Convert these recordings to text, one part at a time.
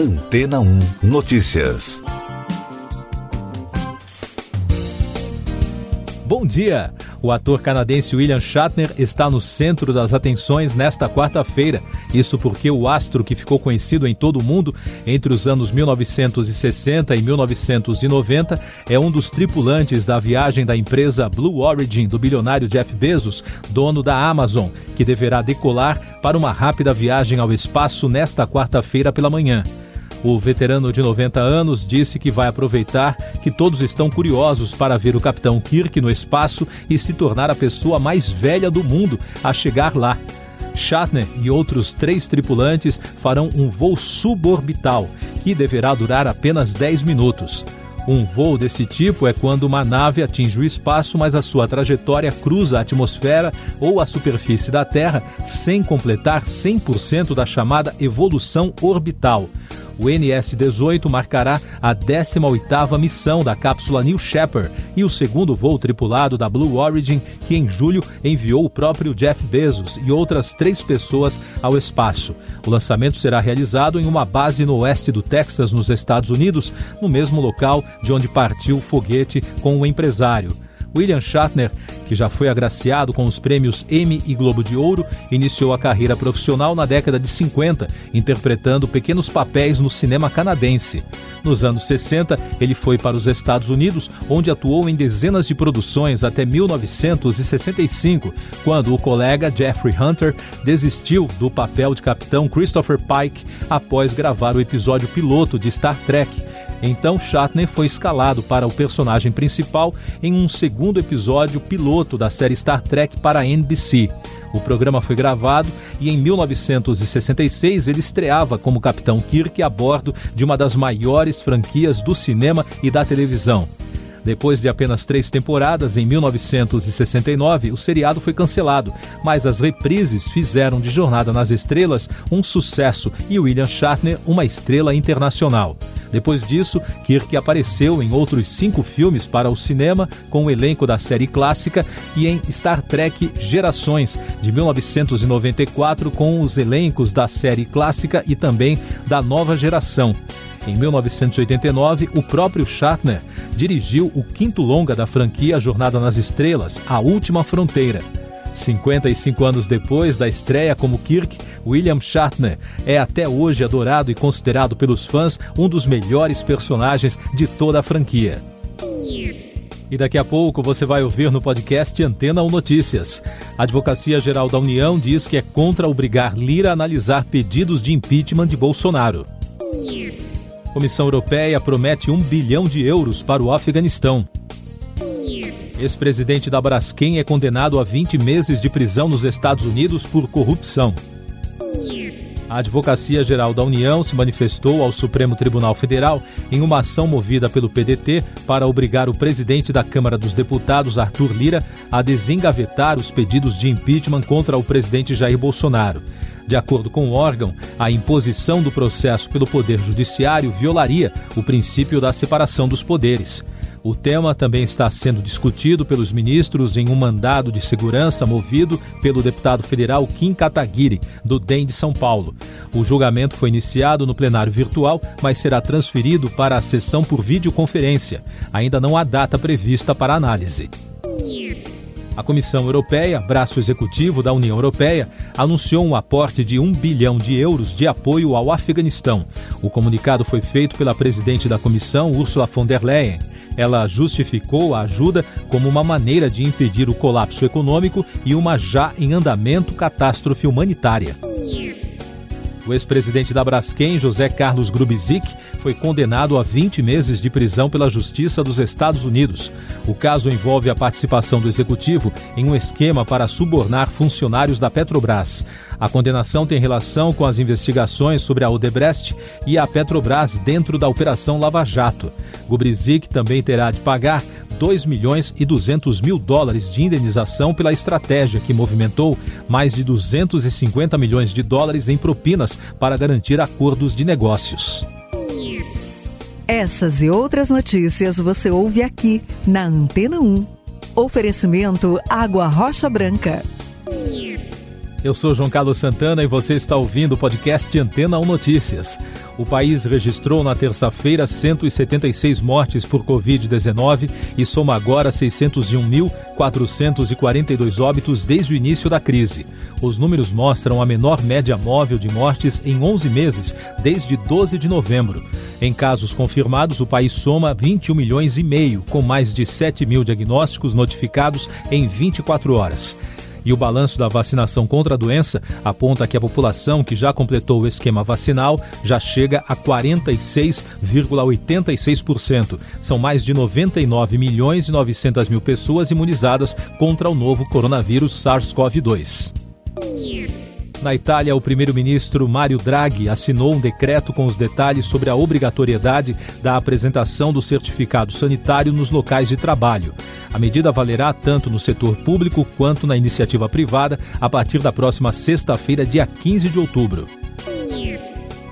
Antena 1 Notícias. Bom dia! O ator canadense William Shatner está no centro das atenções nesta quarta-feira. Isso porque o astro que ficou conhecido em todo o mundo entre os anos 1960 e 1990 é um dos tripulantes da viagem da empresa Blue Origin do bilionário Jeff Bezos, dono da Amazon, que deverá decolar para uma rápida viagem ao espaço nesta quarta-feira pela manhã. O veterano de 90 anos disse que vai aproveitar que todos estão curiosos para ver o Capitão Kirk no espaço e se tornar a pessoa mais velha do mundo a chegar lá. Shatner e outros três tripulantes farão um voo suborbital, que deverá durar apenas 10 minutos. Um voo desse tipo é quando uma nave atinge o espaço, mas a sua trajetória cruza a atmosfera ou a superfície da Terra sem completar 100% da chamada evolução orbital. O NS-18 marcará a 18ª missão da cápsula New Shepard e o segundo voo tripulado da Blue Origin, que em julho enviou o próprio Jeff Bezos e outras três pessoas ao espaço. O lançamento será realizado em uma base no oeste do Texas, nos Estados Unidos, no mesmo local de onde partiu o foguete com o empresário. William Shatner que já foi agraciado com os prêmios Emmy e Globo de Ouro, iniciou a carreira profissional na década de 50, interpretando pequenos papéis no cinema canadense. Nos anos 60, ele foi para os Estados Unidos, onde atuou em dezenas de produções até 1965, quando o colega Jeffrey Hunter desistiu do papel de capitão Christopher Pike após gravar o episódio piloto de Star Trek então Shatner foi escalado para o personagem principal em um segundo episódio piloto da série Star Trek para a NBC. O programa foi gravado e em 1966 ele estreava como Capitão Kirk a bordo de uma das maiores franquias do cinema e da televisão. Depois de apenas três temporadas, em 1969, o seriado foi cancelado, mas as reprises fizeram de Jornada nas Estrelas um sucesso e William Shatner uma estrela internacional. Depois disso, Kirk apareceu em outros cinco filmes para o cinema com o elenco da série clássica e em Star Trek Gerações, de 1994, com os elencos da série clássica e também da nova geração. Em 1989, o próprio Shatner dirigiu o quinto longa da franquia Jornada nas Estrelas, A Última Fronteira. 55 anos depois da estreia como Kirk, William Shatner é até hoje adorado e considerado pelos fãs um dos melhores personagens de toda a franquia. E daqui a pouco você vai ouvir no podcast Antena 1 Notícias. A Advocacia Geral da União diz que é contra obrigar Lira a analisar pedidos de impeachment de Bolsonaro. Comissão Europeia promete um bilhão de euros para o Afeganistão. Ex-presidente da Braskem é condenado a 20 meses de prisão nos Estados Unidos por corrupção. A Advocacia Geral da União se manifestou ao Supremo Tribunal Federal em uma ação movida pelo PDT para obrigar o presidente da Câmara dos Deputados, Arthur Lira, a desengavetar os pedidos de impeachment contra o presidente Jair Bolsonaro. De acordo com o órgão, a imposição do processo pelo Poder Judiciário violaria o princípio da separação dos poderes. O tema também está sendo discutido pelos ministros em um mandado de segurança movido pelo deputado federal Kim Kataguiri, do DEM de São Paulo. O julgamento foi iniciado no plenário virtual, mas será transferido para a sessão por videoconferência. Ainda não há data prevista para análise. A Comissão Europeia, braço executivo da União Europeia, anunciou um aporte de 1 bilhão de euros de apoio ao Afeganistão. O comunicado foi feito pela presidente da comissão, Ursula von der Leyen. Ela justificou a ajuda como uma maneira de impedir o colapso econômico e uma já em andamento catástrofe humanitária. O ex-presidente da Braskem, José Carlos Grubzik, foi condenado a 20 meses de prisão pela Justiça dos Estados Unidos. O caso envolve a participação do executivo em um esquema para subornar funcionários da Petrobras. A condenação tem relação com as investigações sobre a Odebrecht e a Petrobras dentro da Operação Lava Jato. Gubrizik também terá de pagar 2 milhões e 200 mil dólares de indenização pela estratégia que movimentou mais de 250 milhões de dólares em propinas para garantir acordos de negócios. Essas e outras notícias você ouve aqui na Antena 1. Oferecimento Água Rocha Branca. Eu sou João Carlos Santana e você está ouvindo o podcast Antena 1 Notícias. O país registrou na terça-feira 176 mortes por Covid-19 e soma agora 601.442 óbitos desde o início da crise. Os números mostram a menor média móvel de mortes em 11 meses, desde 12 de novembro. Em casos confirmados, o país soma 21 milhões e meio, com mais de 7 mil diagnósticos notificados em 24 horas. E o balanço da vacinação contra a doença aponta que a população que já completou o esquema vacinal já chega a 46,86%. São mais de 99 milhões e 900 mil pessoas imunizadas contra o novo coronavírus SARS-CoV-2. Na Itália, o primeiro-ministro Mário Draghi assinou um decreto com os detalhes sobre a obrigatoriedade da apresentação do certificado sanitário nos locais de trabalho. A medida valerá tanto no setor público quanto na iniciativa privada a partir da próxima sexta-feira, dia 15 de outubro.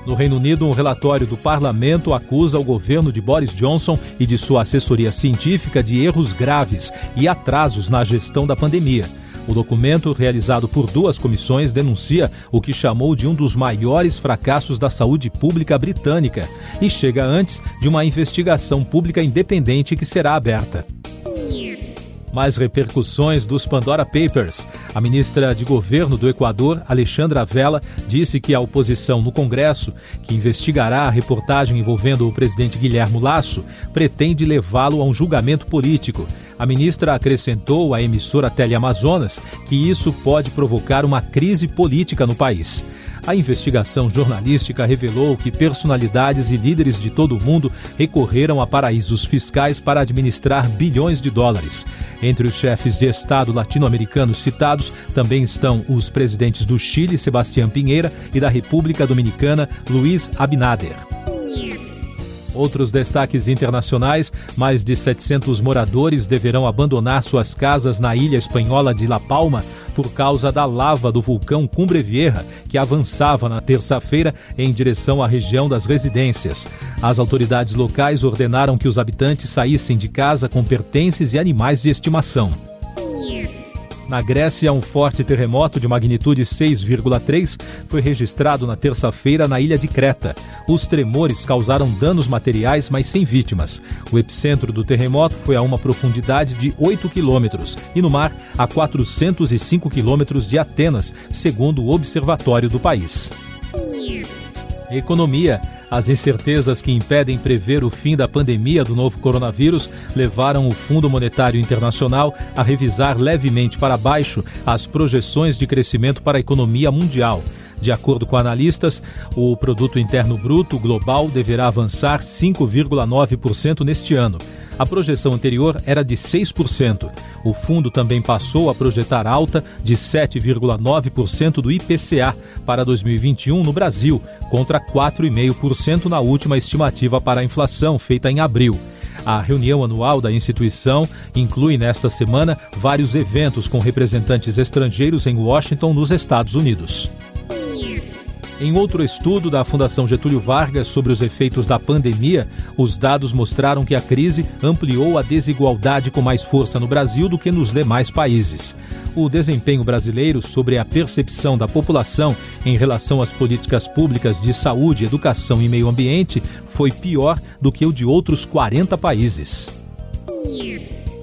No Reino Unido, um relatório do parlamento acusa o governo de Boris Johnson e de sua assessoria científica de erros graves e atrasos na gestão da pandemia. O documento, realizado por duas comissões, denuncia o que chamou de um dos maiores fracassos da saúde pública britânica e chega antes de uma investigação pública independente que será aberta mais repercussões dos Pandora Papers. A ministra de Governo do Equador, Alexandra Vela, disse que a oposição no Congresso, que investigará a reportagem envolvendo o presidente Guilherme Lasso, pretende levá-lo a um julgamento político. A ministra acrescentou à emissora Teleamazonas que isso pode provocar uma crise política no país. A investigação jornalística revelou que personalidades e líderes de todo o mundo recorreram a paraísos fiscais para administrar bilhões de dólares. Entre os chefes de Estado latino-americanos citados também estão os presidentes do Chile, Sebastião Pinheira, e da República Dominicana, Luiz Abinader. Outros destaques internacionais: mais de 700 moradores deverão abandonar suas casas na ilha espanhola de La Palma por causa da lava do vulcão Cumbre Vieja, que avançava na terça-feira em direção à região das residências. As autoridades locais ordenaram que os habitantes saíssem de casa com pertences e animais de estimação. Na Grécia, um forte terremoto de magnitude 6,3 foi registrado na terça-feira na ilha de Creta. Os tremores causaram danos materiais, mas sem vítimas. O epicentro do terremoto foi a uma profundidade de 8 quilômetros e no mar a 405 quilômetros de Atenas, segundo o observatório do país. Economia. As incertezas que impedem prever o fim da pandemia do novo coronavírus levaram o Fundo Monetário Internacional a revisar levemente para baixo as projeções de crescimento para a economia mundial. De acordo com analistas, o produto interno bruto global deverá avançar 5,9% neste ano. A projeção anterior era de 6%. O fundo também passou a projetar alta de 7,9% do IPCA para 2021 no Brasil, contra 4,5% na última estimativa para a inflação feita em abril. A reunião anual da instituição inclui nesta semana vários eventos com representantes estrangeiros em Washington, nos Estados Unidos. Em outro estudo da Fundação Getúlio Vargas sobre os efeitos da pandemia, os dados mostraram que a crise ampliou a desigualdade com mais força no Brasil do que nos demais países. O desempenho brasileiro sobre a percepção da população em relação às políticas públicas de saúde, educação e meio ambiente foi pior do que o de outros 40 países.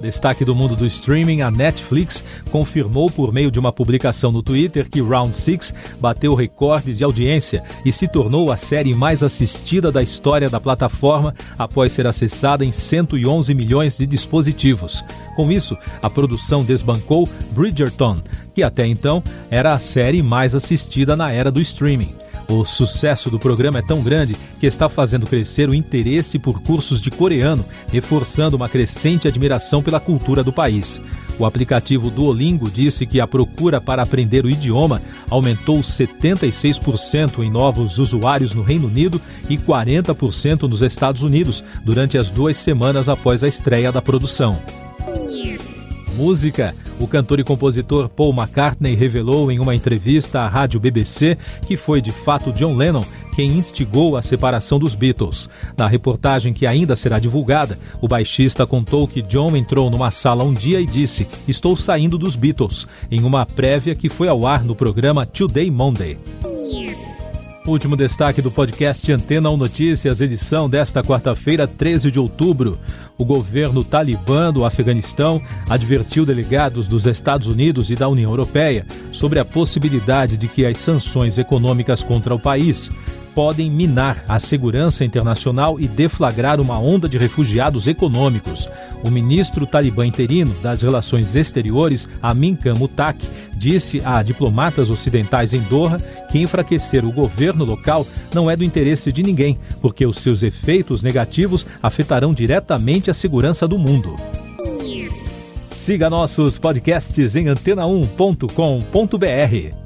Destaque do mundo do streaming, a Netflix confirmou por meio de uma publicação no Twitter que Round 6 bateu recorde de audiência e se tornou a série mais assistida da história da plataforma após ser acessada em 111 milhões de dispositivos. Com isso, a produção desbancou Bridgerton, que até então era a série mais assistida na era do streaming. O sucesso do programa é tão grande que está fazendo crescer o interesse por cursos de coreano, reforçando uma crescente admiração pela cultura do país. O aplicativo Duolingo disse que a procura para aprender o idioma aumentou 76% em novos usuários no Reino Unido e 40% nos Estados Unidos durante as duas semanas após a estreia da produção. Música. O cantor e compositor Paul McCartney revelou em uma entrevista à rádio BBC que foi de fato John Lennon quem instigou a separação dos Beatles. Na reportagem que ainda será divulgada, o baixista contou que John entrou numa sala um dia e disse: Estou saindo dos Beatles, em uma prévia que foi ao ar no programa Today Monday. Último destaque do podcast Antena 1 Notícias, edição desta quarta-feira, 13 de outubro. O governo talibã do Afeganistão advertiu delegados dos Estados Unidos e da União Europeia sobre a possibilidade de que as sanções econômicas contra o país podem minar a segurança internacional e deflagrar uma onda de refugiados econômicos. O ministro talibã interino das Relações Exteriores, Amin Khan Mutak, disse a diplomatas ocidentais em Doha que enfraquecer o governo local não é do interesse de ninguém, porque os seus efeitos negativos afetarão diretamente a segurança do mundo. Siga nossos podcasts em antena1.com.br.